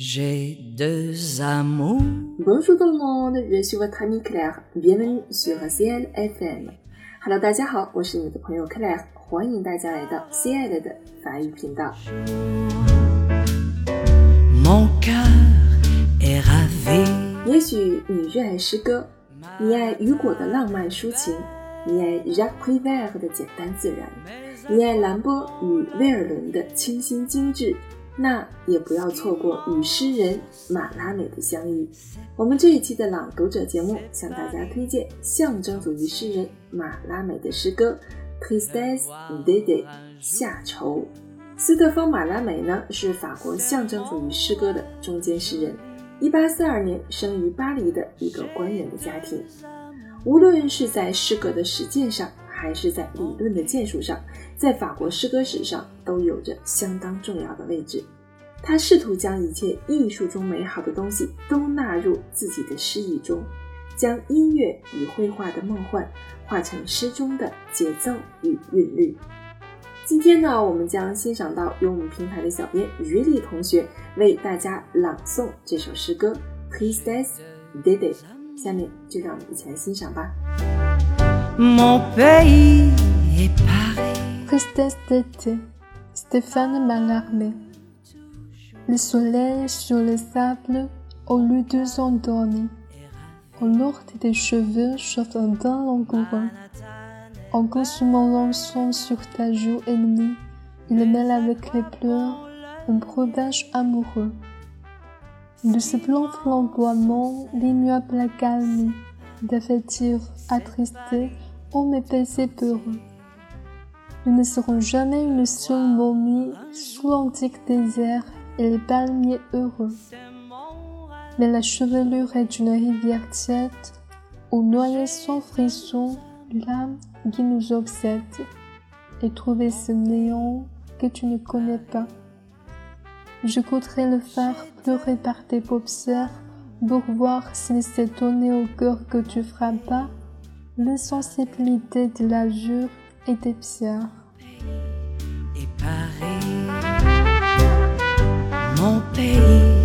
J'ai deux amours. Bonjour tout le monde, je suis votre ami Claire. Bienvenue sur CL FM. Hello，大家好，我是你的朋友 Claire，欢迎大家来到 CL 的法语频道。Mon cœur est ravi. 也许你热爱诗歌，你爱雨果的浪漫抒情，你爱 Jacques Prévert 的简单自然，你爱兰波与威尔伦的清新精致。那也不要错过与诗人马拉美的相遇。我们这一期的朗读者节目向大家推荐象征主义诗人马拉美的诗歌《Tristesse d'Ede》夏愁。斯特丰·马拉美呢是法国象征主义诗歌的中间诗人，一八四二年生于巴黎的一个官员的家庭。无论是在诗歌的实践上，还是在理论的建树上，在法国诗歌史上都有着相当重要的位置。他试图将一切艺术中美好的东西都纳入自己的诗意中，将音乐与绘画的梦幻化成诗中的节奏与韵律。今天呢，我们将欣赏到由我们平台的小编于丽同学为大家朗诵这首诗歌《Please dance, d'Ede》。下面就让我们一起来欣赏吧。Mon pays est Paris. Tristesse d'été, Stéphane Mallarmé. Le soleil sur les sables, au lieu de endormis. Au lourd des cheveux chauffe un bain langoureux. En consumant l'encens sur ta joue ennemie, il mêle avec les pleurs un breuvage amoureux. De ce blanc flamboiement, l'ignoble accalmie, d'affectir attristé, ô mes baisers peureux. Nous ne serons jamais une seule momie sous l'antique désert et les palmiers heureux. Mais la chevelure est une rivière tiède, où noyée sans frisson l'âme qui nous obsède, et trouver ce néant que tu ne connais pas. J'écouterai le phare pleurer par tes paupières pour voir s'il s'est donné au cœur que tu frappas l'insensibilité de l'azur et des pierres. Et Paris, mon pays.